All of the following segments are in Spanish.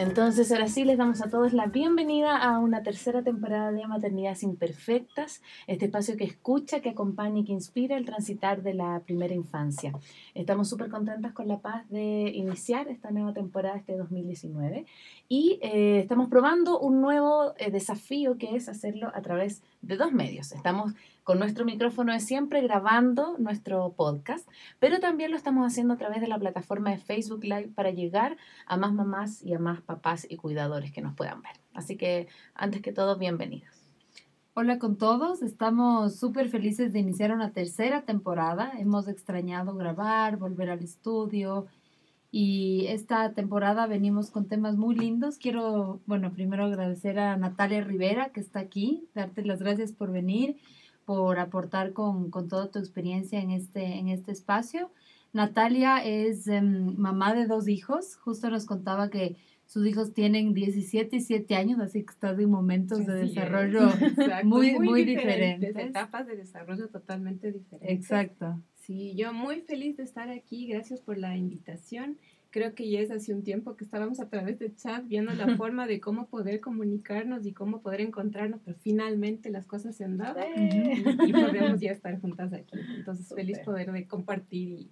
Entonces, ahora sí, les damos a todos la bienvenida a una tercera temporada de Maternidades Imperfectas, este espacio que escucha, que acompaña y que inspira el transitar de la primera infancia. Estamos súper contentas con la paz de iniciar esta nueva temporada este 2019 y eh, estamos probando un nuevo eh, desafío que es hacerlo a través de dos medios. Estamos con nuestro micrófono de siempre grabando nuestro podcast, pero también lo estamos haciendo a través de la plataforma de Facebook Live para llegar a más mamás y a más papás y cuidadores que nos puedan ver. Así que, antes que todo, bienvenidos. Hola con todos, estamos súper felices de iniciar una tercera temporada. Hemos extrañado grabar, volver al estudio y esta temporada venimos con temas muy lindos. Quiero, bueno, primero agradecer a Natalia Rivera que está aquí, darte las gracias por venir por aportar con, con, toda tu experiencia en este, en este espacio. Natalia es em, mamá de dos hijos. Justo nos contaba que sus hijos tienen 17 y 7 años, así que están en momentos de desarrollo muy, muy, diferentes. Etapas de desarrollo totalmente diferentes. Exacto. Sí, yo muy feliz de estar aquí. Gracias por la invitación creo que ya es hace un tiempo que estábamos a través de chat viendo la forma de cómo poder comunicarnos y cómo poder encontrarnos, pero finalmente las cosas se han dado y, podemos ya estar juntas aquí. Entonces, feliz poder de compartir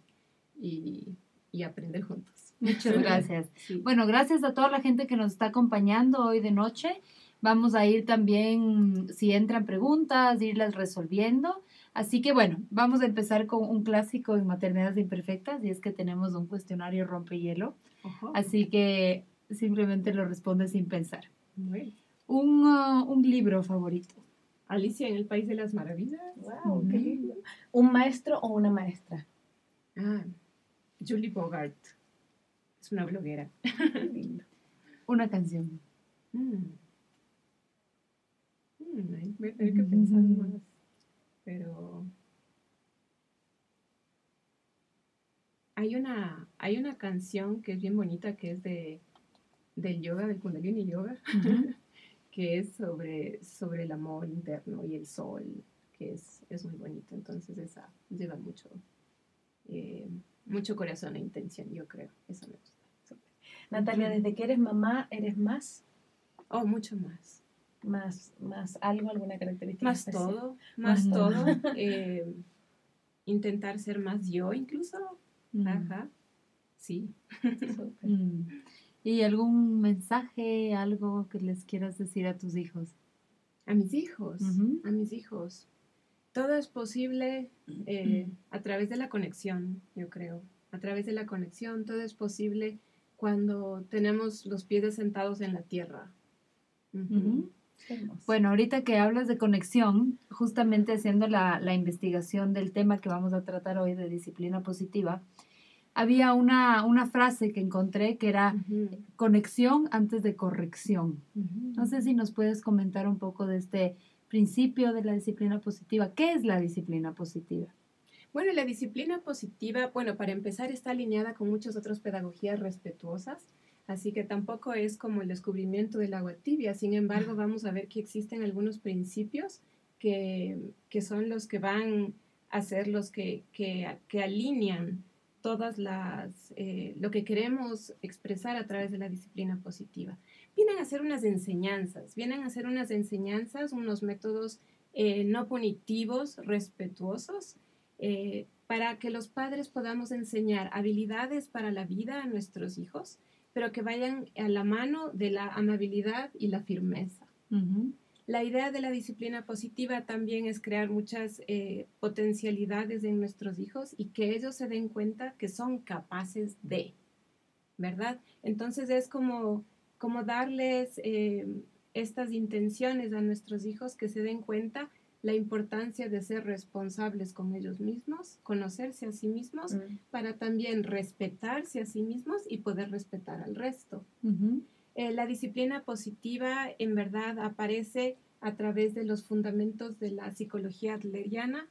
y, y, aprender juntos. Muchas gracias. Bueno, gracias a toda la gente que nos está acompañando hoy de noche. Vamos a ir también, si entran preguntas, irlas resolviendo. Así que bueno, vamos a empezar con un clásico en maternidades imperfectas y es que tenemos un cuestionario rompehielo. Así que simplemente lo responde sin pensar. Un, uh, un, libro favorito. Alicia en el País de las Maravillas. Wow, qué lindo. ¿Un maestro o una maestra? Ah, Julie Bogart. Es una bloguera. Una canción. Mm. Mm, voy a tener que pensar más pero hay una, hay una canción que es bien bonita que es de, del yoga, del kundalini yoga, que es sobre, sobre el amor interno y el sol, que es, es muy bonito. Entonces esa lleva mucho, eh, mucho corazón e intención, yo creo. Eso me gusta. Natalia, desde que eres mamá, ¿eres más? Oh, mucho más más, más algo, alguna característica. Más todo, más todo. Eh, intentar ser más yo incluso. Mm. Ajá. Sí. Mm. ¿Y algún mensaje, algo que les quieras decir a tus hijos? A mis hijos, a mis hijos. Todo es posible eh, a través de la conexión, yo creo. A través de la conexión, todo es posible cuando tenemos los pies sentados en la tierra. Bueno, ahorita que hablas de conexión, justamente haciendo la, investigación del tema que vamos a tratar hoy de disciplina positiva, había una, una frase que encontré que era conexión antes de corrección. No sé si nos puedes comentar un poco de este principio de la disciplina positiva. ¿Qué es la disciplina positiva? Bueno, la disciplina positiva, bueno, para empezar está alineada con muchas otras pedagogías respetuosas Así que tampoco es como el descubrimiento del agua tibia. Sin embargo, vamos a ver que existen algunos principios que, son los que van a ser los que, que, alinean todas las, eh, lo que queremos expresar a través de la disciplina positiva. Vienen a ser unas enseñanzas, vienen a ser unas enseñanzas, unos métodos eh, no punitivos, respetuosos, eh, para que los padres podamos enseñar habilidades para la vida a nuestros hijos, pero que vayan a la mano de la amabilidad y la firmeza. La idea de la disciplina positiva también es crear muchas eh, potencialidades en nuestros hijos y que ellos se den cuenta que son capaces de, ¿verdad? Entonces es como, como darles eh, estas intenciones a nuestros hijos que se den cuenta la importancia de ser responsables con ellos mismos, conocerse a sí mismos, mm. para también respetarse a sí mismos y poder respetar al resto. Eh, la disciplina positiva en verdad aparece a través de los fundamentos de la psicología adleriana.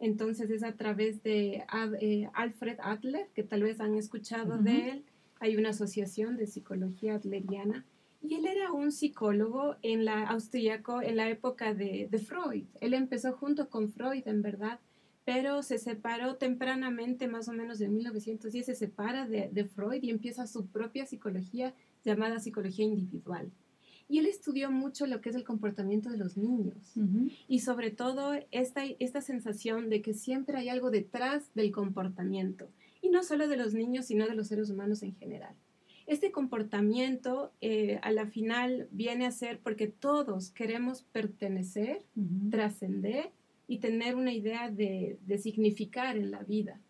Entonces es a través de eh, Alfred Adler, que tal vez han escuchado de él. Hay una asociación de psicología adleriana y él era un psicólogo en la austríaco en la época de, de, Freud. Él empezó junto con Freud, en verdad, pero se separó tempranamente, más o menos en 1910, se separa de, de Freud y empieza su propia psicología llamada psicología individual. Y él estudió mucho lo que es el comportamiento de los niños y sobre todo esta, esta sensación de que siempre hay algo detrás del comportamiento, y no solo de los niños, sino de los seres humanos en general. Este comportamiento eh, a la final viene a ser porque todos queremos pertenecer, trascender y tener una idea de, de significar en la vida.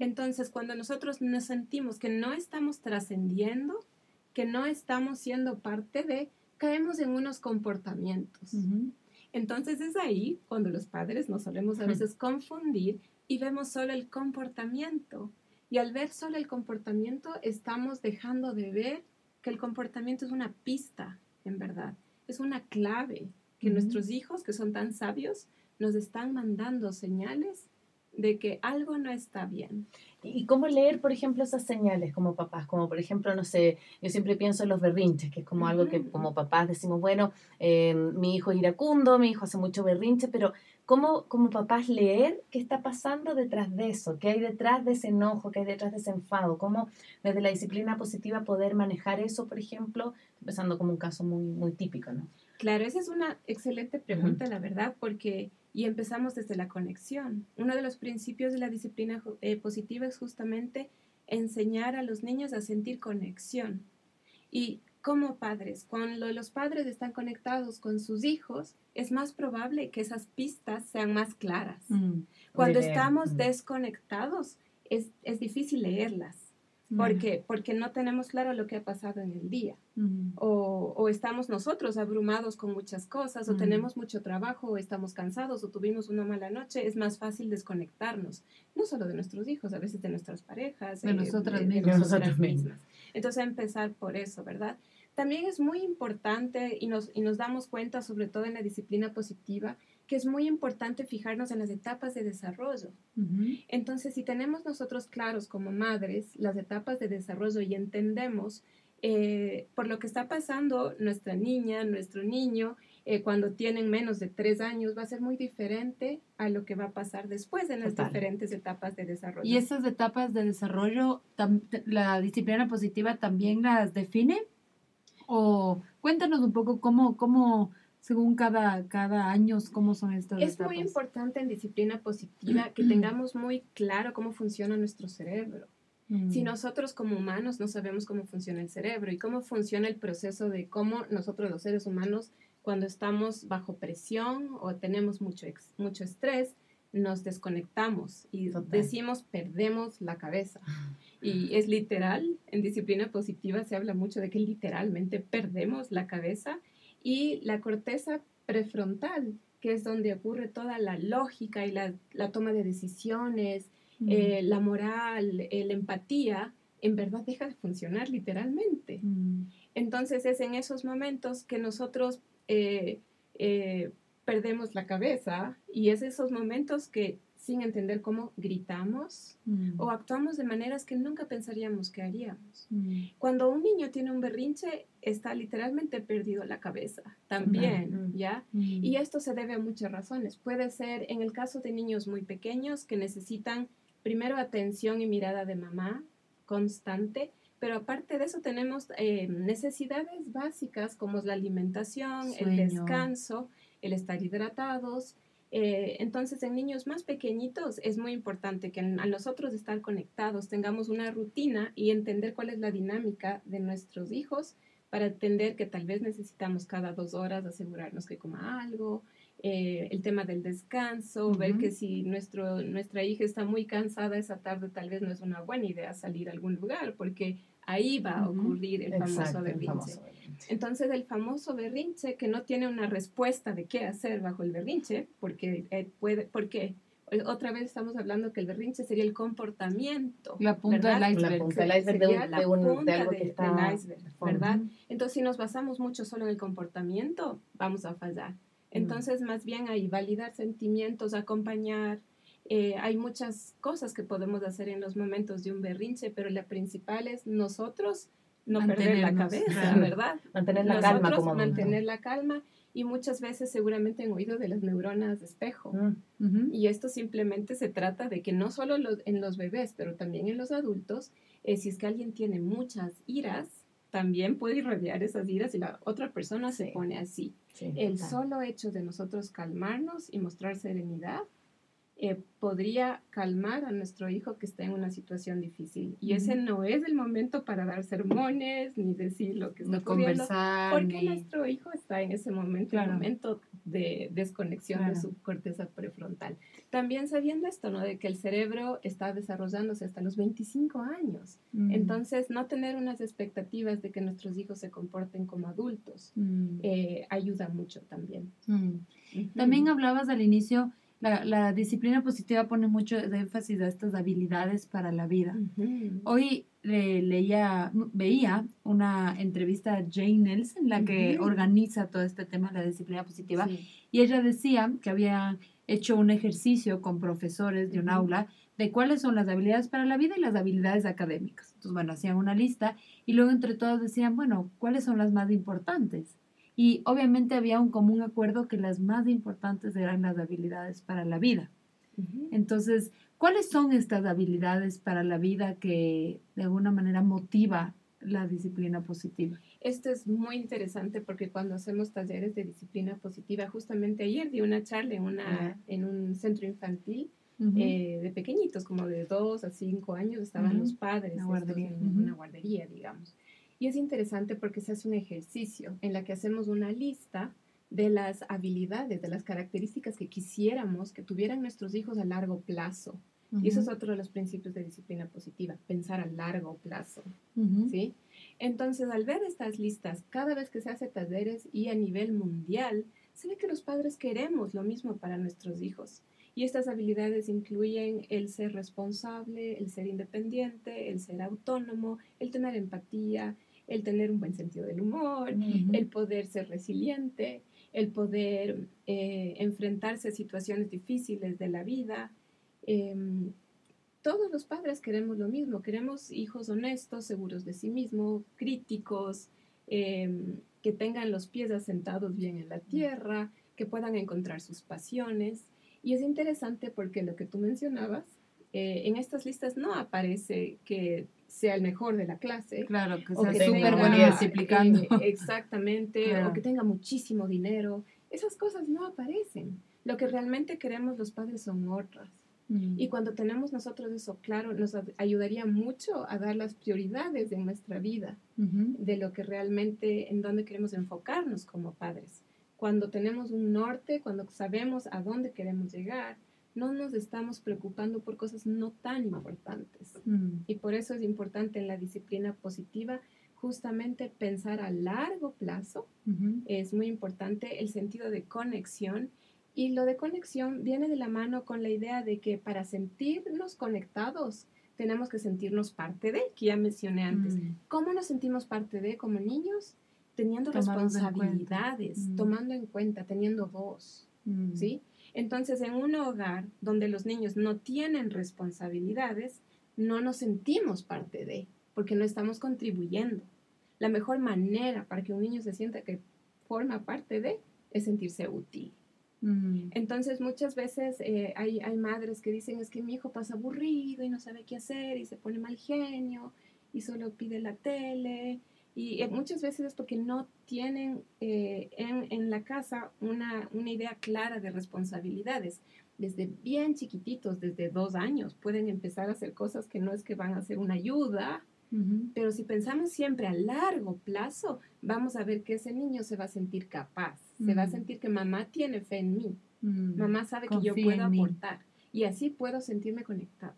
Entonces, cuando nosotros nos sentimos que no estamos trascendiendo, que no estamos siendo parte de, caemos en unos comportamientos. Entonces es ahí cuando los padres nos solemos a veces confundir y vemos solo el comportamiento. Y al ver solo el comportamiento, estamos dejando de ver que el comportamiento es una pista, en verdad. Es una clave que nuestros hijos, que son tan sabios, nos están mandando señales de que algo no está bien. ¿Y cómo leer, por ejemplo, esas señales como papás? Como por ejemplo, no sé, yo siempre pienso en los berrinches, que es como algo que como papás decimos, bueno, eh, mi hijo es iracundo, mi hijo hace mucho berrinche, pero ¿cómo como papás leer qué está pasando detrás de eso? ¿Qué hay detrás de ese enojo? ¿Qué hay detrás de ese enfado? ¿Cómo desde la disciplina positiva poder manejar eso, por ejemplo? Empezando como un caso muy, muy típico, ¿no? Claro, esa es una excelente pregunta, la verdad, porque y empezamos desde la conexión. Uno de los principios de la disciplina eh, positiva es justamente enseñar a los niños a sentir conexión. Y como padres, cuando los padres están conectados con sus hijos, es más probable que esas pistas sean más claras. Mm, cuando estamos mm. desconectados, es, es difícil leerlas. Porque, porque no tenemos claro lo que ha pasado en el día. o, o, estamos nosotros abrumados con muchas cosas, o tenemos mucho trabajo, o estamos cansados, o tuvimos una mala noche. Es más fácil desconectarnos, no solo de nuestros hijos, a veces de nuestras parejas, de, nosotras, mismas. Entonces, empezar por eso, ¿verdad? También es muy importante y nos, y nos damos cuenta, sobre todo en la disciplina positiva, que es muy importante fijarnos en las etapas de desarrollo. Entonces, si tenemos nosotros claros como madres las etapas de desarrollo y entendemos eh, por lo que está pasando nuestra niña, nuestro niño, eh, cuando tienen menos de tres años, va a ser muy diferente a lo que va a pasar después en las diferentes etapas de desarrollo. ¿Y esas etapas de desarrollo, la disciplina positiva también las define? O cuéntanos un poco cómo, cómo según cada, cada año, cómo son estas Es muy importante en disciplina positiva que tengamos muy claro cómo funciona nuestro cerebro. Si mm. nosotros como humanos no sabemos cómo funciona el cerebro y cómo funciona el proceso de cómo nosotros los seres humanos cuando estamos bajo presión o tenemos mucho, mucho estrés, nos desconectamos y decimos perdemos la cabeza. Y es literal, en disciplina positiva se habla mucho de que literalmente perdemos la cabeza y la corteza prefrontal, que es donde ocurre toda la lógica y la, toma de decisiones, mm. eh, la moral, eh, la empatía, en verdad deja de funcionar literalmente. Mm. Entonces es en esos momentos que nosotros eh, perdemos la cabeza y es esos momentos que sin entender cómo gritamos mm. o actuamos de maneras que nunca pensaríamos que haríamos. Mm. Cuando un niño tiene un berrinche, está literalmente perdido la cabeza también, mm. ¿ya? Y esto se debe a muchas razones. Puede ser en el caso de niños muy pequeños que necesitan primero atención y mirada de mamá constante, pero aparte de eso tenemos eh, necesidades básicas como es la alimentación, el descanso, el estar hidratados, eh, entonces, en niños más pequeñitos es muy importante que a nosotros estar conectados tengamos una rutina y entender cuál es la dinámica de nuestros hijos para entender que tal vez necesitamos cada dos horas asegurarnos que coma algo, eh, el tema del descanso, ver que si nuestro, nuestra hija está muy cansada esa tarde, tal vez no es una buena idea salir a algún lugar porque ahí va a ocurrir el famoso berrinche. Entonces, el famoso berrinche que no tiene una respuesta de qué hacer bajo el berrinche, porque eh, puede, porque otra vez estamos hablando que el berrinche sería el comportamiento. La punta del iceberg. La punta del iceberg de, un, de, algo que está del iceberg, ¿verdad? Entonces, si nos basamos mucho solo en el comportamiento, vamos a fallar. Mm. Entonces, más bien ahí, validar sentimientos, acompañar, eh, hay muchas cosas que podemos hacer en los momentos de un berrinche, pero la principal es nosotros no perder la cabeza, ¿verdad? Mantener la calma como Mantener la calma y muchas veces seguramente han oído de las neuronas de espejo. Mm. Y esto simplemente se trata de que no solo en los bebés, pero también en los adultos, eh, si es que alguien tiene muchas iras, también puede irradiar esas iras y la otra persona se pone así. El solo hecho de nosotros calmarnos y mostrar serenidad eh, podría calmar a nuestro hijo que está en una situación difícil. Y ese no es el momento para dar sermones ni decir lo que está ocurriendo, porque nuestro hijo está en ese momento, un momento de desconexión de su corteza prefrontal. También sabiendo esto, ¿no? De que el cerebro está desarrollándose hasta los 25 años. Mm. Entonces, no tener unas expectativas de que nuestros hijos se comporten como adultos mm. eh, ayuda mucho también. Mm. También hablabas al inicio la, disciplina positiva pone mucho énfasis a estas habilidades para la vida. Hoy leía, veía una entrevista a Jane Nelson, la que organiza todo este tema de la disciplina positiva, y ella decía que había hecho un ejercicio con profesores de un aula de cuáles son las habilidades para la vida y las habilidades académicas. Entonces, bueno, hacían una lista y luego entre todos decían, bueno, ¿cuáles son las más importantes? Y obviamente había un común acuerdo que las más importantes eran las habilidades para la vida. Entonces, ¿cuáles son estas habilidades para la vida que de alguna manera motiva la disciplina positiva? Esto es muy interesante porque cuando hacemos talleres de disciplina positiva, justamente ayer di una charla en, una, en un centro infantil eh, de pequeñitos, como de dos a cinco años, estaban los padres en una guardería, digamos. Y es interesante porque se hace un ejercicio en la que hacemos una lista de las habilidades, de las características que quisiéramos que tuvieran nuestros hijos a largo plazo. Y eso es otro de los principios de disciplina positiva, pensar a largo plazo. ¿sí? Entonces, al ver estas listas, cada vez que se hace talleres y a nivel mundial, se ve que los padres queremos lo mismo para nuestros hijos. Y estas habilidades incluyen el ser responsable, el ser independiente, el ser autónomo, el tener empatía, el tener un buen sentido del humor, el poder ser resiliente, el poder eh, enfrentarse a situaciones difíciles de la vida. Em, todos los padres queremos lo mismo, queremos hijos honestos, seguros de sí mismos, críticos, em, que tengan los pies asentados bien en la tierra, que puedan encontrar sus pasiones. Y es interesante porque lo que tú mencionabas, eh, en estas listas no aparece que sea el mejor de la clase. Claro, que sea súper bueno multiplicando. Eh, exactamente, o que tenga muchísimo dinero. Esas cosas no aparecen. Lo que realmente queremos los padres son otras. Mm. Y cuando tenemos nosotros eso claro, nos ayudaría mucho a dar las prioridades en nuestra vida, de lo que realmente, en dónde queremos enfocarnos como padres. Cuando tenemos un norte, cuando sabemos a dónde queremos llegar, no nos estamos preocupando por cosas no tan importantes. Mm. Y por eso es importante en la disciplina positiva justamente pensar a largo plazo. Es muy importante el sentido de conexión. Y lo de conexión viene de la mano con la idea de que para sentirnos conectados tenemos que sentirnos parte de, que ya mencioné antes. Mm. ¿Cómo nos sentimos parte de como niños? Teniendo responsabilidades, mm. tomando en cuenta, teniendo voz, ¿sí? Entonces, en un hogar donde los niños no tienen responsabilidades, no nos sentimos parte de, porque no estamos contribuyendo. La mejor manera para que un niño se sienta que forma parte de es sentirse útil. Mm. Entonces muchas veces eh, hay, hay, madres que dicen es que mi hijo pasa aburrido y no sabe qué hacer y se pone mal genio y solo pide la tele y eh, muchas veces es porque no tienen eh, en, en, la casa una, una, idea clara de responsabilidades. Desde bien chiquititos, desde dos años, pueden empezar a hacer cosas que no es que van a ser una ayuda, pero si pensamos siempre a largo plazo, vamos a ver que ese niño se va a sentir capaz, se va a sentir que mamá tiene fe en mí, mamá sabe que yo puedo aportar y así puedo sentirme conectado.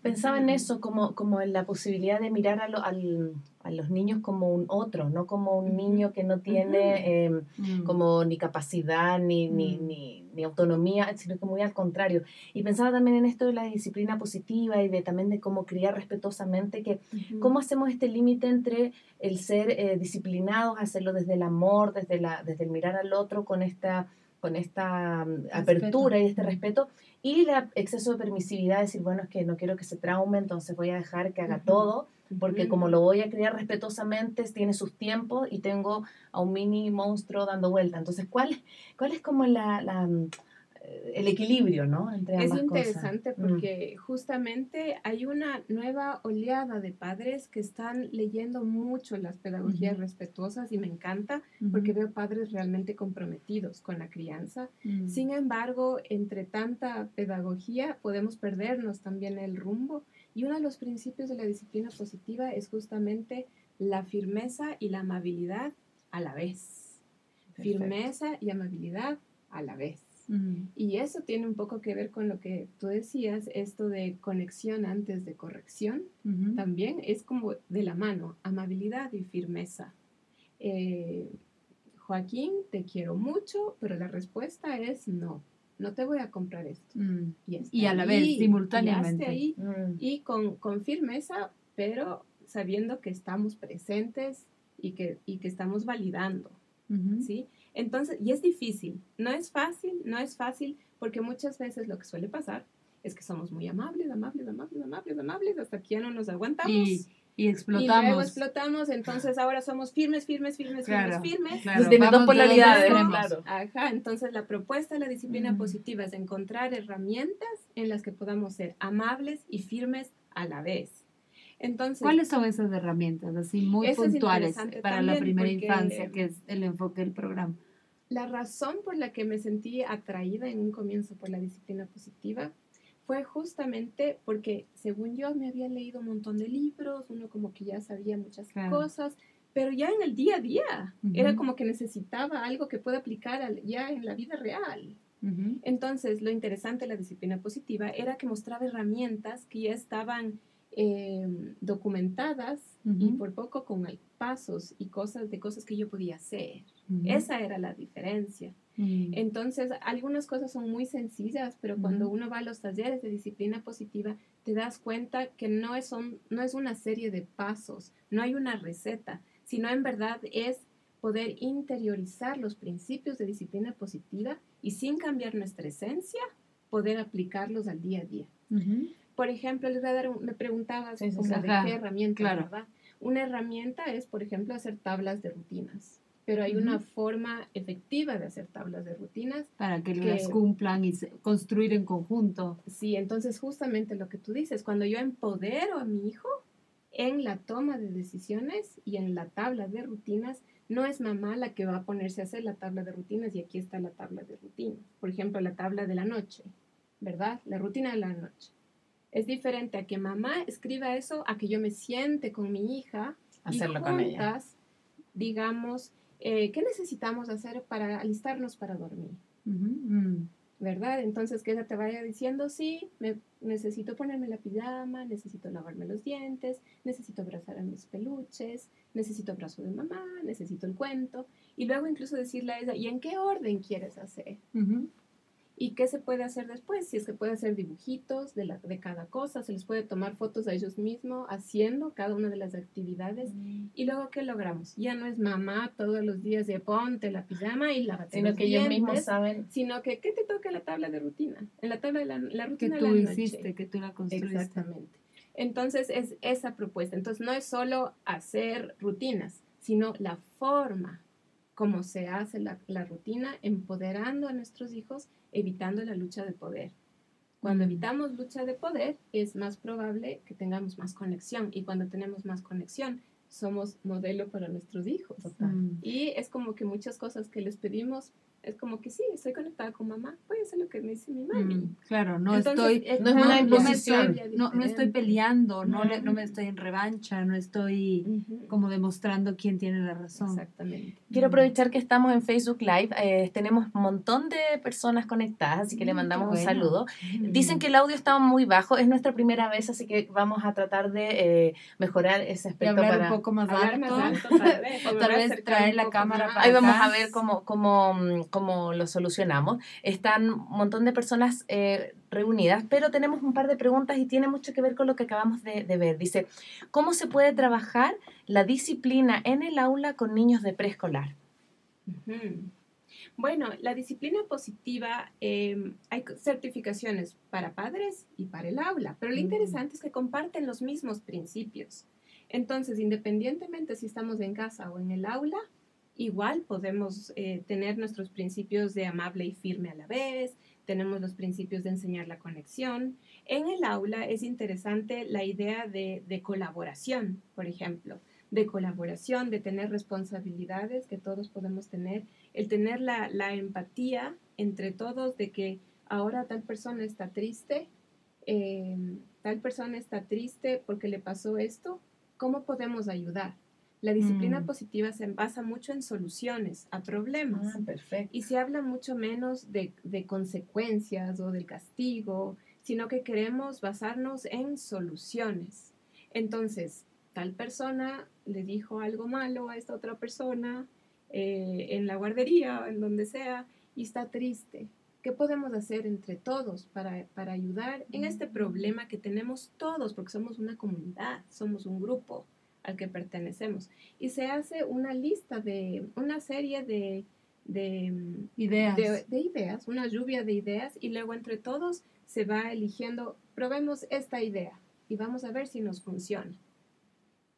Pensaba en eso como, como en la posibilidad de mirar a, al, a los niños como un otro, no como un niño que no tiene em, mm. como ni capacidad ni, ni, mm. ni, ni, autonomía, sino que muy al contrario. Y pensaba también en esto de la disciplina positiva y de también de cómo criar respetuosamente, que cómo hacemos este límite entre el ser eh, disciplinados, hacerlo desde el amor, desde, la, desde el mirar al otro con esta con esta mm, apertura y este respeto, y el exceso de permisividad, decir, bueno, es que no quiero que se traume, entonces voy a dejar que haga todo, porque como lo voy a criar respetuosamente, tiene sus tiempos y tengo a un mini monstruo dando vuelta. Entonces, ¿cuál, cuál es como la, la mm, el equilibrio, ¿no? Entre es interesante mm. porque justamente hay una nueva oleada de padres que están leyendo mucho las pedagogías respetuosas y me encanta porque veo padres realmente comprometidos con la crianza. Mm. Sin embargo, entre tanta pedagogía podemos perdernos también el rumbo y uno de los principios de la disciplina positiva es justamente la firmeza y la amabilidad a la vez. Firmeza y amabilidad a la vez. Y eso tiene un poco que ver con lo que tú decías, esto de conexión antes de corrección, también es como de la mano, amabilidad y firmeza. Eh, Joaquín, te quiero mucho, pero la respuesta es no, no te voy a comprar esto. Mm. Y, a la vez, simultáneamente. Y, mm. y con, con, firmeza, pero sabiendo que estamos presentes y que, y que estamos validando, ¿sí? Entonces, y es difícil, no es fácil, no es fácil, porque muchas veces lo que suele pasar es que somos muy amables, amables, amables, amables, amables, hasta que ya no nos aguantamos. Y, y explotamos. Y luego explotamos, entonces ahora somos firmes, firmes, firmes, firmes, firmes. Claro. Dos polaridades, claro. Ajá, entonces la propuesta de la disciplina positiva es encontrar herramientas en las que podamos ser amables y firmes a la vez. Entonces, ¿Cuáles son esas herramientas así muy puntuales para la primera infancia, que es el enfoque del programa? La razón por la que me sentí atraída en un comienzo por la disciplina positiva fue justamente porque, según yo, me había leído un montón de libros, uno como que ya sabía muchas cosas, pero ya en el día a día era como que necesitaba algo que pueda aplicar ya en la vida real. Entonces, lo interesante de la disciplina positiva era que mostraba herramientas que ya estaban Em, documentadas y por poco con pasos y cosas de cosas que yo podía hacer. Esa era la diferencia. Mm. Entonces, algunas cosas son muy sencillas, pero cuando uno va a los talleres de disciplina positiva, te das cuenta que no es, no es una serie de pasos, no hay una receta, sino en verdad es poder interiorizar los principios de disciplina positiva y sin cambiar nuestra esencia, poder aplicarlos al día a día. Por ejemplo, les voy a dar, me preguntabas de qué herramienta, ¿verdad? Una herramienta es, por ejemplo, hacer tablas de rutinas, pero hay una forma efectiva de hacer tablas de rutinas. Para que, las cumplan y construir en conjunto. Sí, entonces justamente lo que tú dices, cuando yo empodero a mi hijo en la toma de decisiones y en la tabla de rutinas, no es mamá la que va a ponerse a hacer la tabla de rutinas y aquí está la tabla de rutinas. Por ejemplo, la tabla de la noche, ¿verdad? La rutina de la noche. Es diferente a que mamá escriba eso, a que yo me siente con mi hija Hacerlo y juntas, con ella. digamos, eh, ¿qué necesitamos hacer para alistarnos para dormir? Mm. ¿Verdad? Entonces que ella te vaya diciendo, sí, me, necesito ponerme la pijama, necesito lavarme los dientes, necesito abrazar a mis peluches, necesito abrazo de mamá, necesito el cuento. Y luego incluso decirle a ella, ¿y en qué orden quieres hacer? ¿Y qué se puede hacer después? Si es que puede hacer dibujitos de, la, de cada cosa, se les puede tomar fotos a ellos mismos haciendo cada una de las actividades. Mm. Y luego, ¿qué logramos? Ya no es mamá todos los días de ponte la pijama y la Sino que ellos mismos saben. Sino que, ¿qué te toca la tabla de rutina? En la tabla de la, la rutina que tú hiciste, que tú la construiste. Exactamente. Entonces, es esa propuesta. Entonces, no es solo hacer rutinas, sino la forma como se hace la, la rutina, empoderando a nuestros hijos evitando la lucha de poder. Cuando evitamos lucha de poder, es más probable que tengamos más conexión y cuando tenemos más conexión, somos modelo para nuestros hijos. Y es como que muchas cosas que les pedimos es como que sí, estoy conectada con mamá, voy a hacer lo que me dice mi mami. Mm, claro, no estoy, no es una imposición, no, no, estoy peleando, no, no me estoy en revancha, no estoy como demostrando quién tiene la razón. Exactamente. Quiero aprovechar que estamos en Facebook Live, eh, tenemos un montón de personas conectadas, así que le mm, mandamos un saludo. Dicen que el audio estaba muy bajo, es nuestra primera vez, así que vamos a tratar de eh, mejorar ese aspecto. para un poco más alto, o tal vez traer la cámara para Ahí vamos a ver cómo, cómo mm, cómo lo solucionamos. Están un montón de personas eh, reunidas, pero tenemos un par de preguntas y tiene mucho que ver con lo que acabamos de, ver. Dice, ¿cómo se puede trabajar la disciplina en el aula con niños de preescolar? Bueno, la disciplina positiva, em, hay certificaciones para padres y para el aula, pero lo interesante es que comparten los mismos principios. Entonces, independientemente si estamos en casa o en el aula, igual podemos eh, tener nuestros principios de amable y firme a la vez, tenemos los principios de enseñar la conexión. En el aula es interesante la idea de, de colaboración, por ejemplo, de colaboración, de tener responsabilidades que todos podemos tener, el tener la, la empatía entre todos de que ahora tal persona está triste, eh, tal persona está triste porque le pasó esto, ¿cómo podemos ayudar? La disciplina Mm. positiva se basa mucho en soluciones a problemas. Ah, perfecto. Y se habla mucho menos de, de consecuencias o del castigo, sino que queremos basarnos en soluciones. Entonces, tal persona le dijo algo malo a esta otra persona eh, en la guardería o en donde sea y está triste. ¿Qué podemos hacer entre todos para, para ayudar en este problema que tenemos todos? Porque somos una comunidad, somos un grupo al que pertenecemos. Y se hace una lista de, una serie de, de, mm, Ideas. de, de ideas, una lluvia de ideas, y luego entre todos se va eligiendo, probemos esta idea y vamos a ver si nos funciona.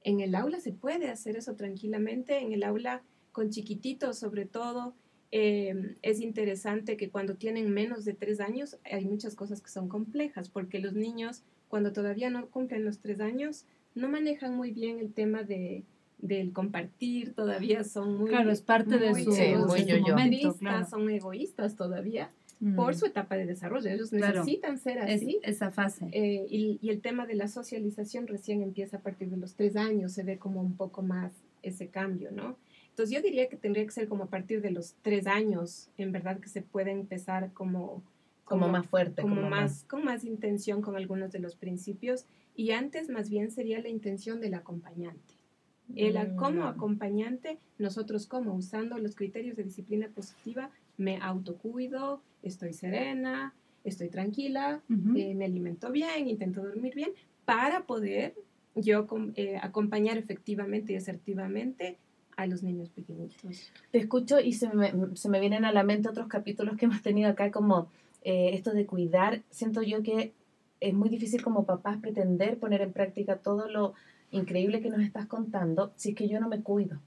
En el aula se puede hacer eso tranquilamente, en el aula con chiquititos sobre todo. eh, es interesante que cuando tienen menos de tres años hay muchas cosas que son complejas, porque los niños cuando todavía no cumplen los tres años no manejan muy bien el tema de, del compartir, todavía son muy... Claro, es parte de muy su, Sí, de muy su yo-yo. momento, claro. son egoístas todavía Mm. por su etapa de desarrollo. Ellos Claro. necesitan ser Es- así. esa fase. Eh, y, y el tema de la socialización recién empieza a partir de los tres años, se ve como un poco más ese cambio, ¿no? Entonces yo diría que tendría que ser como a partir de los tres años, en verdad que se puede empezar como... Como más fuerte. como más, con más intención con algunos de los principios y antes más bien sería la intención del acompañante. El, a- como Mm. acompañante, nosotros como usando los criterios de disciplina positiva, me autocuido, estoy serena, estoy tranquila, Ujú. eh, me alimento bien, intento dormir bien, para poder yo eh, acompañar efectivamente y asertivamente a los niños pequeñitos. Te escucho y se me, se me vienen a la mente otros capítulos que hemos tenido acá, como eh, esto de cuidar. Siento yo que es muy difícil como papás pretender poner en práctica todo lo increíble que nos estás contando si es que yo no me cuido.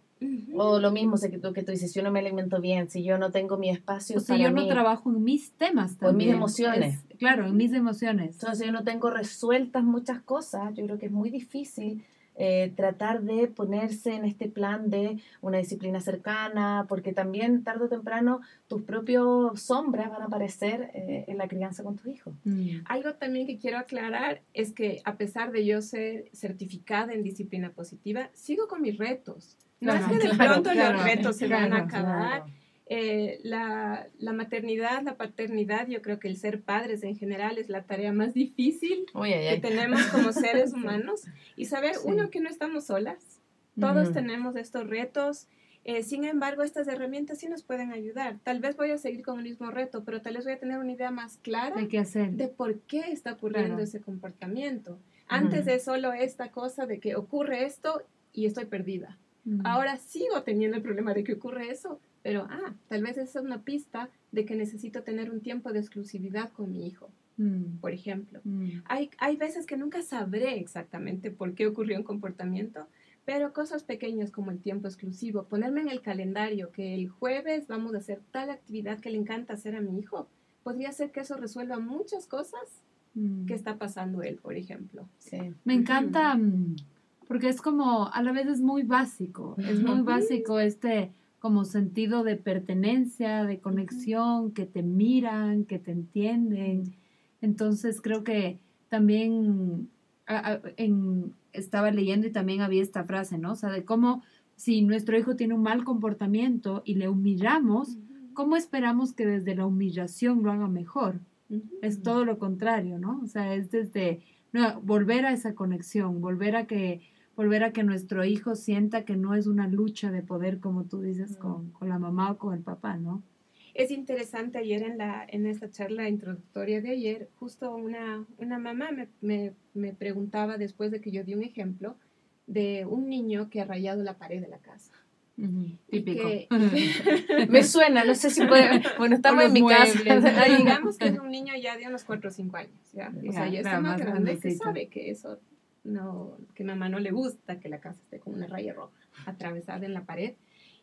O lo mismo sé que tú, que tú dices, si yo no me alimento bien, si yo no tengo mi espacio O para yo no mí, trabajo en mis temas O en mis también. emociones. Es- claro, en mis emociones. entonces yo no tengo resueltas muchas cosas, yo creo que es muy difícil eh, tratar de ponerse en este plan de una disciplina cercana, porque también tarde o temprano tus propios sombras van a aparecer eh, en la crianza con tus hijos. Mm. Algo también que quiero aclarar es que a pesar de yo ser certificada en disciplina positiva, sigo con mis retos. No es que de claro, pronto claro, los retos se van a claro, acabar. Eh, la, la maternidad, la paternidad, yo creo que el ser padres en general es la tarea más difícil Uy, ay, que ay. tenemos como seres humanos y saber, Sí. uno, que no estamos solas, todos tenemos estos retos. eh, sin embargo, estas herramientas sí nos pueden ayudar. Tal vez voy a seguir con el mismo reto, pero tal vez voy a tener una idea más clara Hay que hacer. de por qué está ocurriendo Claro. ese comportamiento. Antes Ujú. de solo esta cosa de que ocurre esto y estoy perdida. Ahora sigo teniendo el problema de que ocurre eso, pero ah, tal vez esa es una pista de que necesito tener un tiempo de exclusividad con mi hijo, Mm. por ejemplo. Mm. Hay, hay veces que nunca sabré exactamente por qué ocurrió un comportamiento, pero cosas pequeñas como el tiempo exclusivo, ponerme en el calendario que el jueves vamos a hacer tal actividad que le encanta hacer a mi hijo, podría ser que eso resuelva muchas cosas Mm. que está pasando él, por ejemplo. Sí. Me encanta porque es como, a la vez es muy básico, es muy básico este como sentido de pertenencia, de conexión, que te miran, que te entienden. Entonces creo que también a- a- en, estaba leyendo y también había esta frase, ¿no? O sea, de cómo si nuestro hijo tiene un mal comportamiento y le humillamos, ¿cómo esperamos que desde la humillación lo haga mejor? Es todo lo contrario, ¿no? O sea, es desde no, volver a esa conexión, volver a que volver a que nuestro hijo sienta que no es una lucha de poder, como tú dices, Mm. con, con la mamá o con el papá, ¿no? Es interesante, ayer en, la, en esta charla introductoria de ayer, justo una, una mamá me, me, me preguntaba después de que yo di un ejemplo de un niño que ha rayado la pared de la casa. Típico. Me suena, no sé si puede. Bueno, estamos en mi casa. digamos que es un niño ya de unos 4 o 5 años. ¿ya? O sea, ya está más grande que sabe que eso no, que mamá no le gusta que la casa esté con una raya roja atravesada en la pared.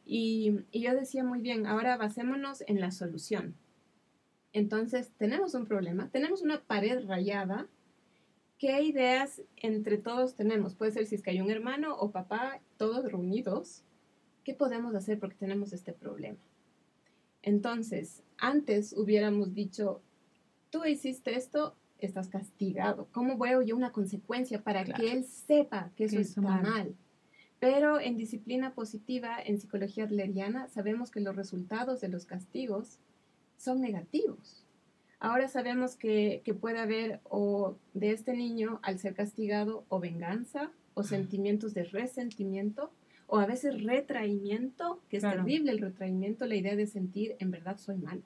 Y, y yo decía muy bien, ahora basémonos en la solución. Entonces, tenemos un problema, tenemos una pared rayada. ¿Qué ideas entre todos tenemos? Puede ser si es que hay un hermano o papá, todos reunidos. ¿Qué podemos hacer porque tenemos este problema? Entonces, antes hubiéramos dicho, tú hiciste esto, estás castigado. ¿Cómo veo yo una consecuencia para que él sepa que eso está mal? Pero en disciplina positiva, en psicología adleriana, sabemos que los resultados de los castigos son negativos. Ahora sabemos que, que puede haber o de este niño al ser castigado o venganza o sentimientos de resentimiento o a veces retraimiento, que es terrible el retraimiento, la idea de sentir en verdad soy malo.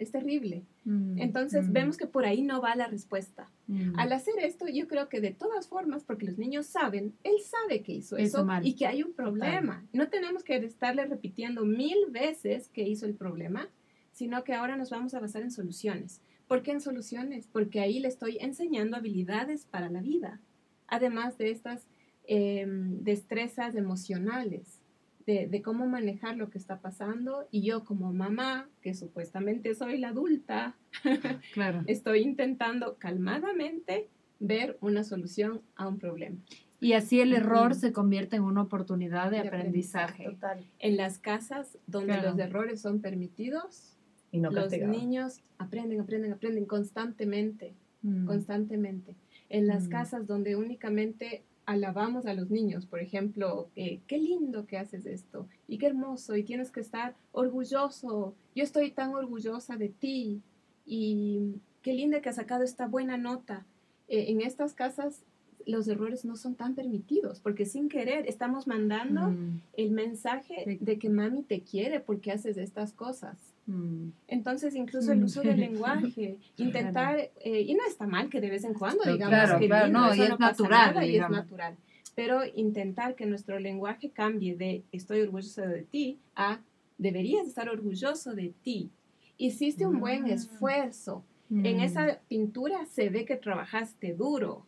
Es terrible. Mm, Entonces mm. vemos que por ahí no va la respuesta. Mm. Al hacer esto, yo creo que de todas formas, porque los niños saben, él sabe que hizo eso, y que hay un problema. No tenemos que estarle repitiendo mil veces que hizo el problema, sino que ahora nos vamos a basar en soluciones. ¿Por qué en soluciones? Porque ahí le estoy enseñando habilidades para la vida, además de estas em, destrezas emocionales de, cómo manejar lo que está pasando y yo como mamá, que supuestamente soy la adulta, claro. estoy intentando calmadamente ver una solución a un problema. Y así el error se convierte en una oportunidad de, aprendizaje. Total. En las casas donde los errores son permitidos, y los niños aprenden, aprenden, aprenden constantemente, mm. constantemente. En las mm. casas donde únicamente alabamos a los niños, por ejemplo, eh, qué lindo que haces esto y qué hermoso y tienes que estar orgulloso, yo estoy tan orgullosa de ti y qué linda que has sacado esta buena nota. Eh, en estas casas los errores no son tan permitidos porque sin querer estamos mandando mm. el mensaje de que mami te quiere porque haces estas cosas. Mm. Entonces, incluso el uso del lenguaje, intentar, eh, y no está mal que de vez en cuando digamos que no, y es natural, y es natural, pero intentar que nuestro lenguaje cambie de estoy orgulloso de ti a deberías estar orgulloso de ti. Hiciste un buen ah. esfuerzo. En mm. esa pintura se ve que trabajaste duro.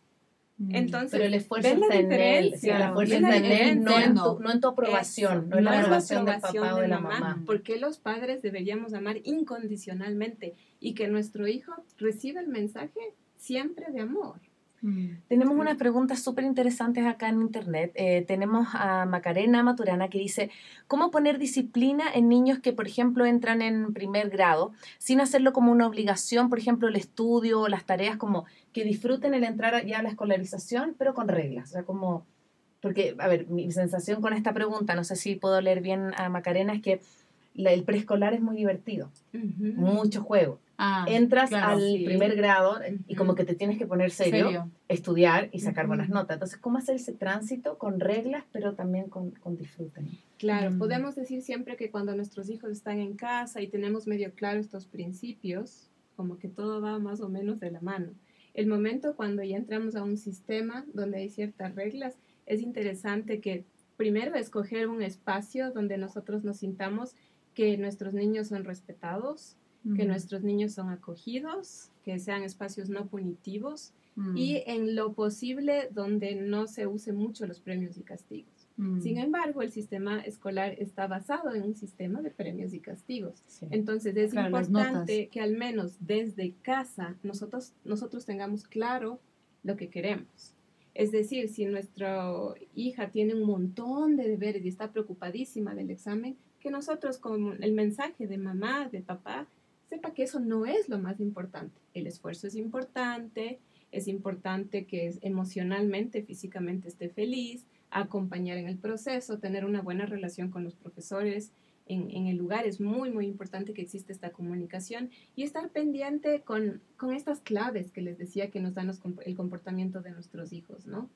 Mm. Entonces, pero el esfuerzo está en él, la fuerza está en él, no en tu, no en tu aprobación, no en la aprobación, del papá o de la mamá. mamá. ¿Por qué los padres deberíamos amar incondicionalmente y que nuestro hijo reciba el mensaje siempre de amor? Mm. Tenemos unas preguntas súper interesantes acá en internet. Eh, tenemos a Macarena Maturana que dice, ¿cómo poner disciplina en niños que, por ejemplo, entran en primer grado sin hacerlo como una obligación, por ejemplo, el estudio o las tareas, como que disfruten el entrar ya a la escolarización, pero con reglas? O sea, como, porque, a ver, mi sensación con esta pregunta, no sé si puedo leer bien a Macarena, es que el preescolar es muy divertido, mucho juego. Ah, Entras al primer grado y como que te tienes que poner serio, estudiar y sacar buenas notas. Entonces, ¿cómo hacer ese tránsito con reglas, pero también con, con disfrute? Claro, mm. podemos decir siempre que cuando nuestros hijos están en casa y tenemos medio claro estos principios, como que todo va más o menos de la mano. El momento cuando ya entramos a un sistema donde hay ciertas reglas, es interesante que primero escoger un espacio donde nosotros nos sintamos que nuestros niños son respetados, que nuestros niños son acogidos, que sean espacios no punitivos mm. y en lo posible donde no se use mucho los premios y castigos. Mm. Sin embargo, el sistema escolar está basado en un sistema de premios y castigos. Entonces es importante que al menos desde casa nosotros, nosotros tengamos claro lo que queremos. Es decir, si nuestra hija tiene un montón de deberes y está preocupadísima del examen, que nosotros con el mensaje de mamá, de papá, sepa que eso no es lo más importante. El esfuerzo es importante, es importante que emocionalmente, físicamente esté feliz, acompañar en el proceso, tener una buena relación con los profesores, en, el lugar, es muy, muy importante que exista esta comunicación y estar pendiente con, con estas claves que les decía que nos dan el comportamiento de nuestros hijos, ¿no?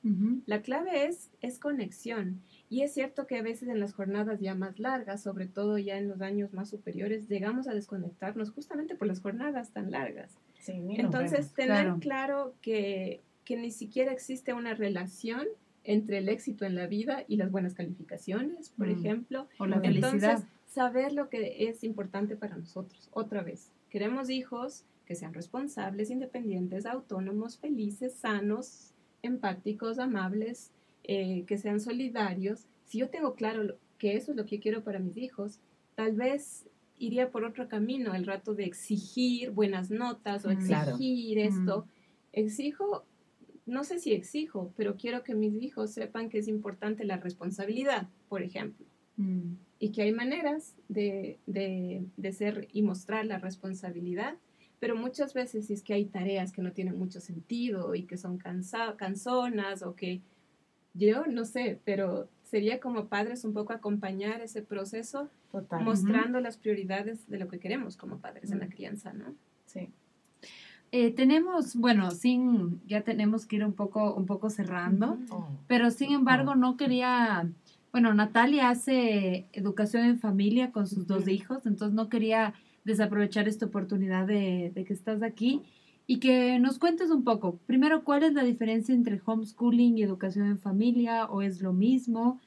La clave es, es conexión. Y es cierto que a veces en las jornadas ya más largas, sobre todo ya en los años más superiores, llegamos a desconectarnos justamente por las jornadas tan largas. Entonces, tener claro, que, que ni siquiera existe una relación entre el éxito en la vida y las buenas calificaciones, por Mm. ejemplo. O la Entonces, felicidad. Saber lo que es importante para nosotros. Otra vez, queremos hijos que sean responsables, independientes, autónomos, felices, sanos, empáticos, amables, eh, que sean solidarios. Si yo tengo claro que eso es lo que quiero para mis hijos, tal vez iría por otro camino, el rato de exigir buenas notas o Mm. Claro. exigir esto. Exijo, no sé si exijo, pero quiero que mis hijos sepan que es importante la responsabilidad, por ejemplo Mm. Y que hay maneras de, de- de ser y mostrar la responsabilidad, pero muchas veces si es que hay tareas que no tienen mucho sentido y que son cansa- canzonas o que yo no sé, pero sería como padres un poco acompañar ese proceso Total. mostrando las prioridades de lo que queremos como padres en la Mm. crianza, ¿no? Sí. Eh, tenemos, bueno, sin, ya tenemos que ir un poco, un poco cerrando, Ujú. Oh. pero sin embargo no quería, bueno, Natalia hace educación en familia con sus dos hijos, entonces no quería desaprovechar esta oportunidad de, de que estás aquí. Y que nos cuentes un poco, primero, cuál es la diferencia entre homeschooling y educación en familia, o es lo mismo,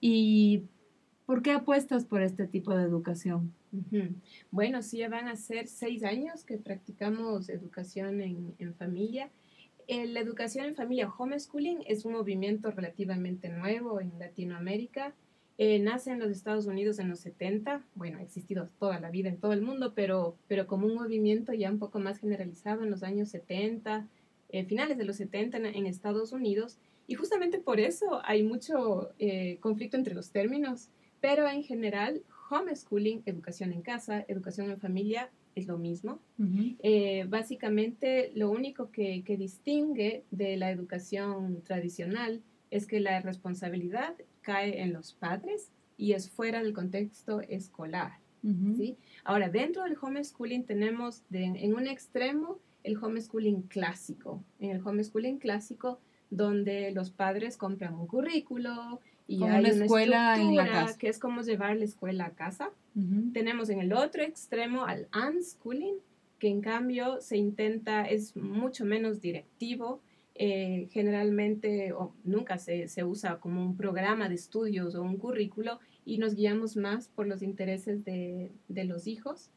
y por qué apuestas por este tipo de educación. Bueno, sí, ya van a ser seis años que practicamos educación en, en familia. Eh, la educación en familia homeschooling es un movimiento relativamente nuevo en Latinoamérica. Eh, nace en los Estados Unidos en los 70, bueno, ha existido toda la vida en todo el mundo, pero, pero como un movimiento ya un poco más generalizado en los años 70, eh, finales de los 70 en, Estados Unidos. Y justamente por eso hay mucho conflicto entre los términos, pero en general homeschooling, educación en casa, educación en familia, es lo mismo. Eh, básicamente, lo único que, que distingue de la educación tradicional es que la responsabilidad cae en los padres y es fuera del contexto escolar. ¿sí? Ahora, dentro del homeschooling tenemos de- en un extremo el homeschooling clásico. En el homeschooling clásico, donde los padres compran un currículo y Como hay una una escuela en la casa. que es como llevar la escuela a casa. Ujú. Tenemos en el otro extremo al unschooling, que en cambio se intenta, es mucho menos directivo, eh, generalmente o nunca se, se usa como un programa de estudios o un currículo y nos guiamos más por los intereses de, de los hijos.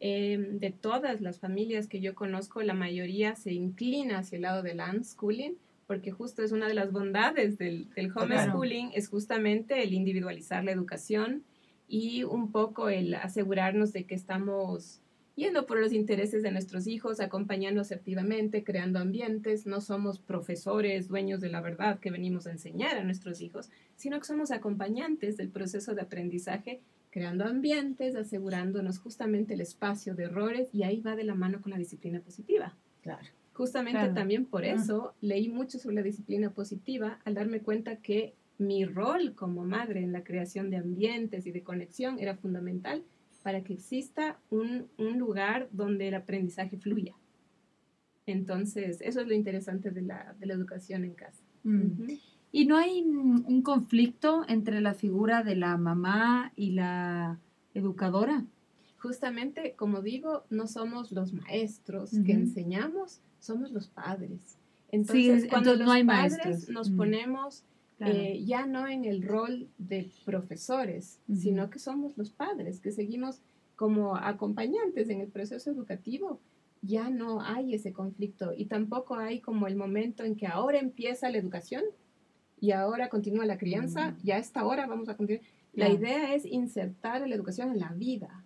Eh, de todas las familias que yo conozco, la mayoría se inclina hacia el lado del unschooling, porque justo es una de las bondades del, del Claro. homeschooling, es justamente el individualizar la educación y un poco el asegurarnos de que estamos yendo por los intereses de nuestros hijos, acompañando asertivamente, creando ambientes. No somos profesores, dueños de la verdad que venimos a enseñar a nuestros hijos, sino que somos acompañantes del proceso de aprendizaje, creando ambientes, asegurándonos justamente el espacio de errores y ahí va de la mano con la disciplina positiva. Claro. Justamente Claro. también por Ah. eso leí mucho sobre la disciplina positiva al darme cuenta que mi rol como madre en la creación de ambientes y de conexión era fundamental para que exista un, un lugar donde el aprendizaje fluya. Entonces, eso es lo interesante de la, de la educación en casa. Mm. ¿Y no hay un conflicto entre la figura de la mamá y la educadora? Justamente, como digo, no somos los maestros que enseñamos, somos los padres. Entonces, Sí, cuando entonces los no hay padres maestros. nos Mm. ponemos Claro. eh, ya no en el rol de profesores, sino que somos los padres, que seguimos como acompañantes en el proceso educativo. Ya no hay ese conflicto y tampoco hay como el momento en que ahora empieza la educación y ahora continúa la crianza, Mm. ya a esta hora vamos a continuar. La idea es insertar la educación en la vida.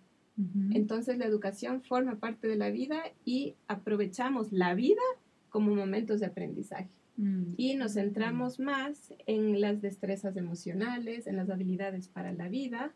Entonces la educación forma parte de la vida y aprovechamos la vida como momentos de aprendizaje. Mm. Y nos centramos más en las destrezas emocionales, en las habilidades para la vida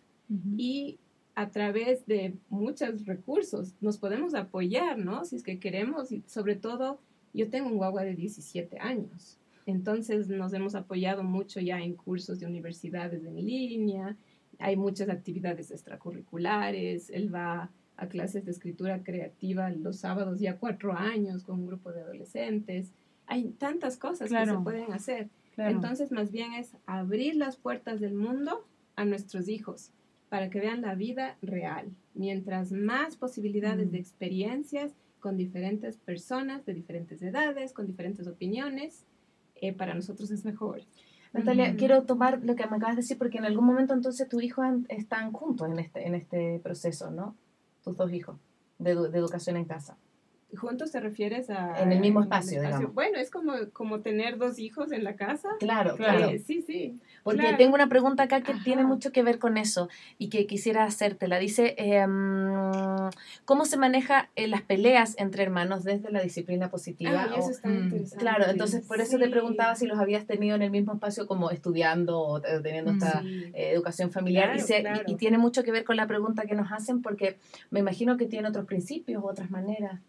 y a través de muchos recursos nos podemos apoyar, ¿no? Si es que queremos, y sobre todo yo tengo un guagua de 17 años, entonces nos hemos apoyado mucho ya en cursos de universidades en línea, hay muchas actividades extracurriculares, él va a clases de escritura creativa los sábados ya cuatro años con un grupo de adolescentes, hay tantas cosas que se pueden hacer. Claro. Entonces, más bien es abrir las puertas del mundo a nuestros hijos para que vean la vida real. Mientras más posibilidades Mm. de experiencias con diferentes personas de diferentes edades, con diferentes opiniones, eh, para nosotros es mejor. Natalia, quiero tomar lo que me acabas de decir porque en algún momento entonces tus hijos están juntos en este, en este proceso, ¿no? Tus dos hijos de educación en casa. ¿Juntos te refieres a...? En el mismo espacio, digamos. Bueno, es como, como tener dos hijos en la casa. Claro, Claro. Eh, sí, sí. Porque claro. tengo una pregunta acá que Ajá. tiene mucho que ver con eso y que quisiera hacértela. Dice, em, ¿cómo se maneja eh, las peleas entre hermanos desde la disciplina positiva? Ah, eso está Mm, interesante. Claro, entonces por eso te preguntaba si los habías tenido en el mismo espacio como estudiando o eh, teniendo esta Sí. eh, educación familiar y, se- y- claro. y tiene mucho que ver con la pregunta que nos hacen porque me imagino que tiene otros principios otras maneras.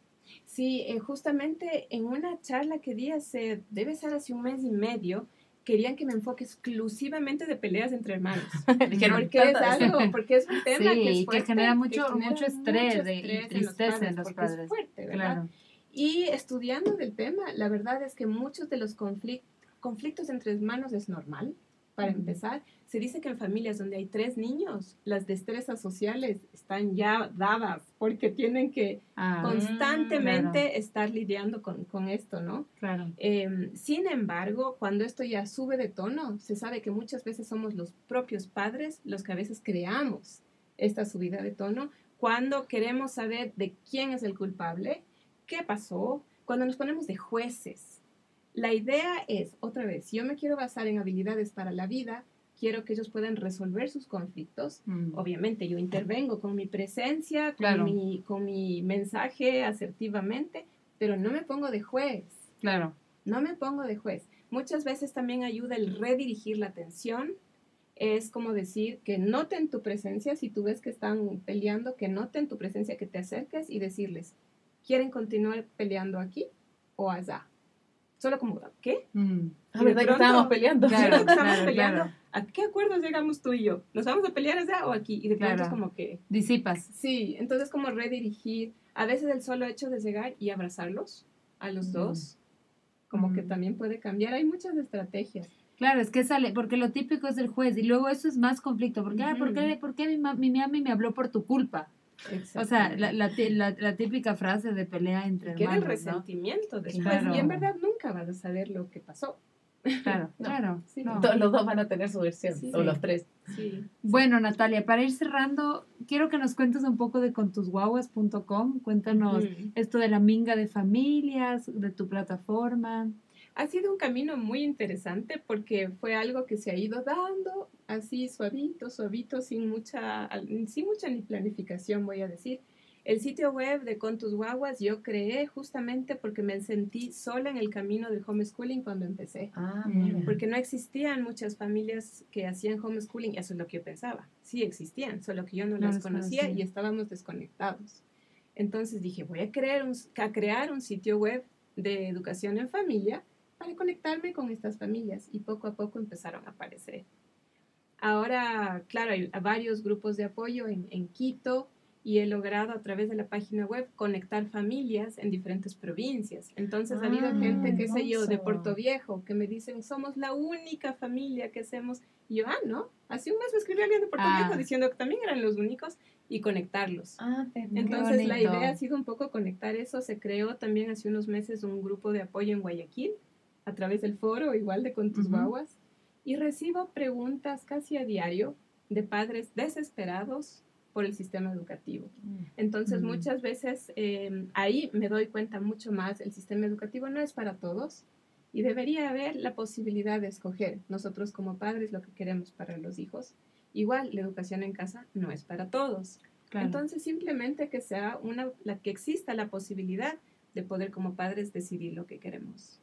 Sí, eh, justamente en una charla que di hace, debe ser hace un mes y medio, querían que me enfoque exclusivamente de peleas entre hermanos. Dijeron, porque es algo, porque es un tema Sí, que es que fuerte, genera mucho- genera mucho estrés mucho y estrés en los tristeza en los padres. Es fuerte, ¿verdad? Claro. Y estudiando del tema, la verdad es que muchos de los conflic- conflictos entre hermanos es normal, para empezar. Se dice que en familias donde hay tres niños, las destrezas sociales están ya dadas porque tienen que Ah, constantemente claro. estar lidiando con, con esto, ¿no? claro. Eh, sin embargo, cuando esto ya sube de tono, se sabe que muchas veces somos los propios padres los que a veces creamos esta subida de tono cuando queremos saber de quién es el culpable, qué pasó, cuando nos ponemos de jueces. La idea es, otra vez, si yo me quiero basar en habilidades para la vida, quiero que ellos puedan resolver sus conflictos. Mm. Obviamente yo intervengo con mi presencia, con, Claro. mi, con mi mensaje asertivamente, pero no me pongo de juez. Claro. No me pongo de juez. Muchas veces también ayuda el redirigir la atención. Es como decir que noten tu presencia, si tú ves que están peleando, que noten tu presencia, que te acerques y decirles, ¿quieren continuar peleando aquí o allá? Solo como, ¿qué? Mm. Ah, ¿verdad que estábamos peleando? Claro, Estamos claro, peleando. claro. ¿A qué acuerdos llegamos tú y yo? ¿Nos vamos a pelear allá o aquí? Y de pronto Claro. es como que, Disipas. sí, entonces como redirigir, a veces el solo hecho de llegar y abrazarlos a los Mm. dos, como que Mm. también puede cambiar. Hay muchas estrategias. Claro, es que sale, porque lo típico es el juez y luego eso es más conflicto. Porque, ah, ¿por qué, por qué mi, ma- mi mami me habló por tu culpa? O sea, la, la, la- la típica frase de pelea entre queda el hermanos, ¿no? resentimiento después. Claro. Y en verdad nunca vas a saber lo que pasó. Claro, No. claro. Sí. no. Los dos van a tener su versión, Sí. o los tres. Sí. Bueno, Natalia, para ir cerrando, quiero que nos cuentes un poco de contusguaguas.com. Cuéntanos Mm. esto de la minga de familias, de tu plataforma. Ha sido un camino muy interesante porque fue algo que se ha ido dando así suavito, suavito, sin mucha, sin mucha ni planificación, voy a decir. El sitio web de Con tus guaguas yo creé justamente porque me sentí sola en el camino del homeschooling cuando empecé. Ah, Mm. Porque no existían muchas familias que hacían homeschooling, eso es lo que yo pensaba. Sí existían, solo que yo no, No las conocía. y estábamos desconectados. Entonces dije, voy a crear, un, a crear un sitio web de educación en familia para conectarme con estas familias y poco a poco empezaron a aparecer. Ahora, claro, hay varios grupos de apoyo en, en Quito y he logrado a través de la página web conectar familias en diferentes provincias. Entonces ha habido Ah, gente, qué sé yo, de. Puerto Viejo, que me dicen, somos la única familia que hacemos. Y yo, ah, no, hace un mes me escribió alguien de Puerto Ah. Viejo diciendo que también eran los únicos y conectarlos. Ah, Entonces la idea ha sido un poco conectar eso. Se creó también hace unos meses un grupo de apoyo en Guayaquil a través del foro, igual de con tus Ujú. guaguas. Y recibo preguntas casi a diario de padres desesperados por el sistema educativo. Entonces Mm. muchas veces eh, ahí me doy cuenta mucho más, el sistema educativo no es para todos y debería haber la posibilidad de escoger nosotros como padres lo que queremos para los hijos. Igual la educación en casa no es para todos. Claro. Entonces simplemente que sea una, la que exista la posibilidad de poder como padres decidir lo que queremos.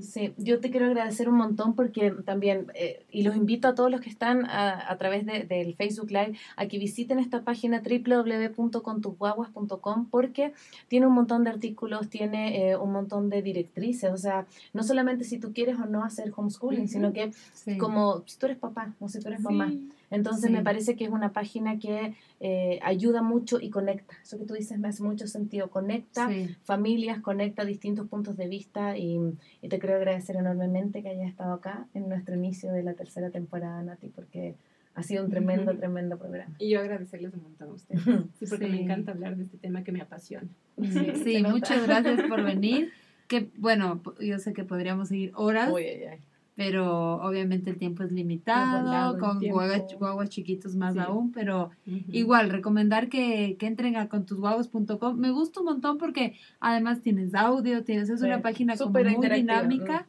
Sí, yo te quiero agradecer un montón porque también, eh, y los invito a todos los que están a, a través de- del Facebook Live a que visiten esta página www.contusguaguas.com porque tiene un montón de artículos, tiene eh, un montón de directrices, o sea, no solamente si tú quieres o no hacer homeschooling, sino que Sí. como si tú eres papá, no sé, tú eres mamá. Entonces Sí. me parece que es una página que eh, ayuda mucho y conecta. Eso que tú dices me hace mucho sentido. Conecta Sí. familias, conecta distintos puntos de vista y, y te quiero agradecer enormemente que hayas estado acá en nuestro inicio de la tercera temporada, Nati, porque ha sido un tremendo, Ujú. tremendo programa. Y yo agradecerles un montón a ustedes. Sí, porque Sí. me encanta hablar de este tema que me apasiona. Sí, sí, muchas gracias por venir. Que bueno, yo sé que podríamos seguir horas, Uy, ay, ay. Pero obviamente el tiempo es limitado, con guaguas, guaguas chiquitos más Sí. aún, pero Ujú. igual recomendar que, que entren a contusguaguas.com. Me gusta un montón porque además tienes audio, tienes, es Sí, una página como súper muy interactiva, dinámica.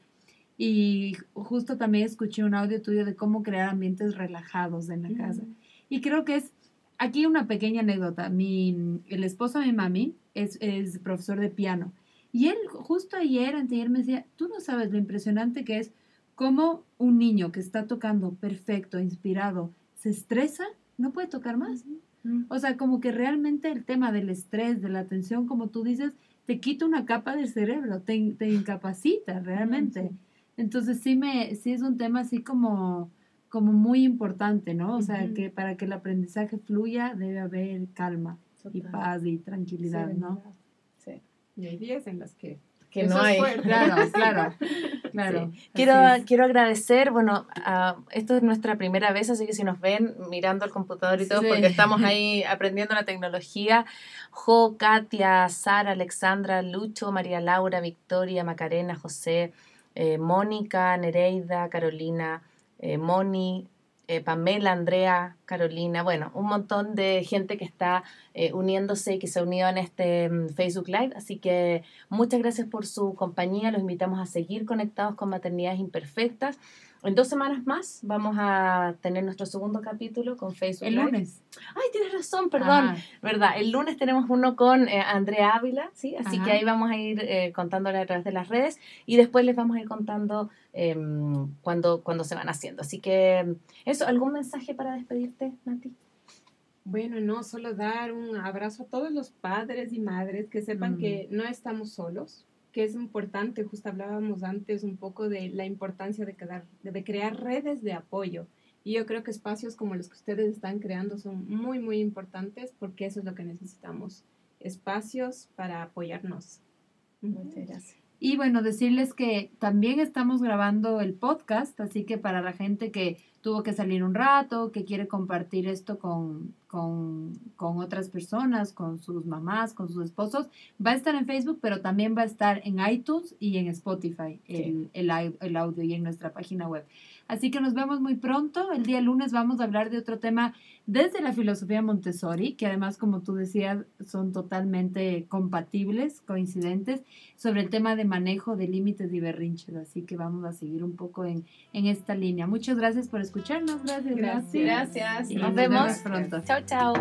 Y justo también escuché un audio tuyo de cómo crear ambientes relajados en la casa. Y creo que es, aquí una pequeña anécdota. Mi, el esposo de mi mami es, es profesor de piano. Y él justo ayer, anteayer me decía, tú no sabes lo impresionante que es cómo un niño que está tocando perfecto, inspirado, se estresa, no puede tocar más. Mm. O sea, como que realmente el tema del estrés, de la tensión, como tú dices, te quita una capa del cerebro, te, te incapacita realmente. Entonces sí me, sí es un tema así como, como muy importante, ¿no? O sea, que para que el aprendizaje fluya debe haber calma y Total. paz y tranquilidad, ¿no? Sí. Y hay días en las que Que Eso no hay. Claro, claro, claro. Sí. Quiero, quiero agradecer, bueno, esto es nuestra primera vez, así que si nos ven mirando el computador y todo, Sí. porque estamos ahí aprendiendo la tecnología, Jo, Katia, Sara, Alexandra, Lucho, María Laura, Victoria, Macarena, José, eh, Mónica, Nereida, Carolina, eh, Moni, eh, Pamela, Andrea, Carolina, bueno, un montón de gente que está eh, uniéndose y que se ha unido en este mm, Facebook Live, así que muchas gracias por su compañía, los invitamos a seguir conectados con Maternidades Imperfectas. En dos semanas más vamos a tener nuestro segundo capítulo con Facebook El Live. lunes. Ay, tienes razón, perdón. Ajá. ¿Verdad? El lunes tenemos uno con eh, Andrea Ávila, ¿sí? Así Ajá. que ahí vamos a ir eh, contándole a través de las redes y después les vamos a ir contando eh, cuando, cuando se van haciendo. Así que eso, ¿algún mensaje para despedirte, Nati? Bueno, no, solo dar un abrazo a todos los padres y madres que sepan Mm. que no estamos solos, que es importante, justo hablábamos antes un poco de la importancia de, de crear redes de apoyo. Y yo creo que espacios como los que ustedes están creando son muy, muy importantes porque eso es lo que necesitamos, espacios para apoyarnos. Muchas gracias. Y bueno, decirles que también estamos grabando el podcast, así que para la gente que tuvo que salir un rato, que quiere compartir esto con, con, con otras personas, con sus mamás, con sus esposos, va a estar en Facebook, pero también va a estar en iTunes y en Spotify, el, el, au- el audio y en nuestra página web. Así que nos vemos muy pronto. El día lunes vamos a hablar de otro tema desde la filosofía Montessori, que además, como tú decías, son totalmente compatibles, coincidentes, sobre el tema de manejo de límites y berrinches. Así que vamos a seguir un poco en, en esta línea. Muchas gracias por escucharnos. Gracias, Gracias. Gracias. Y Nos vemos pronto. Chao, chao.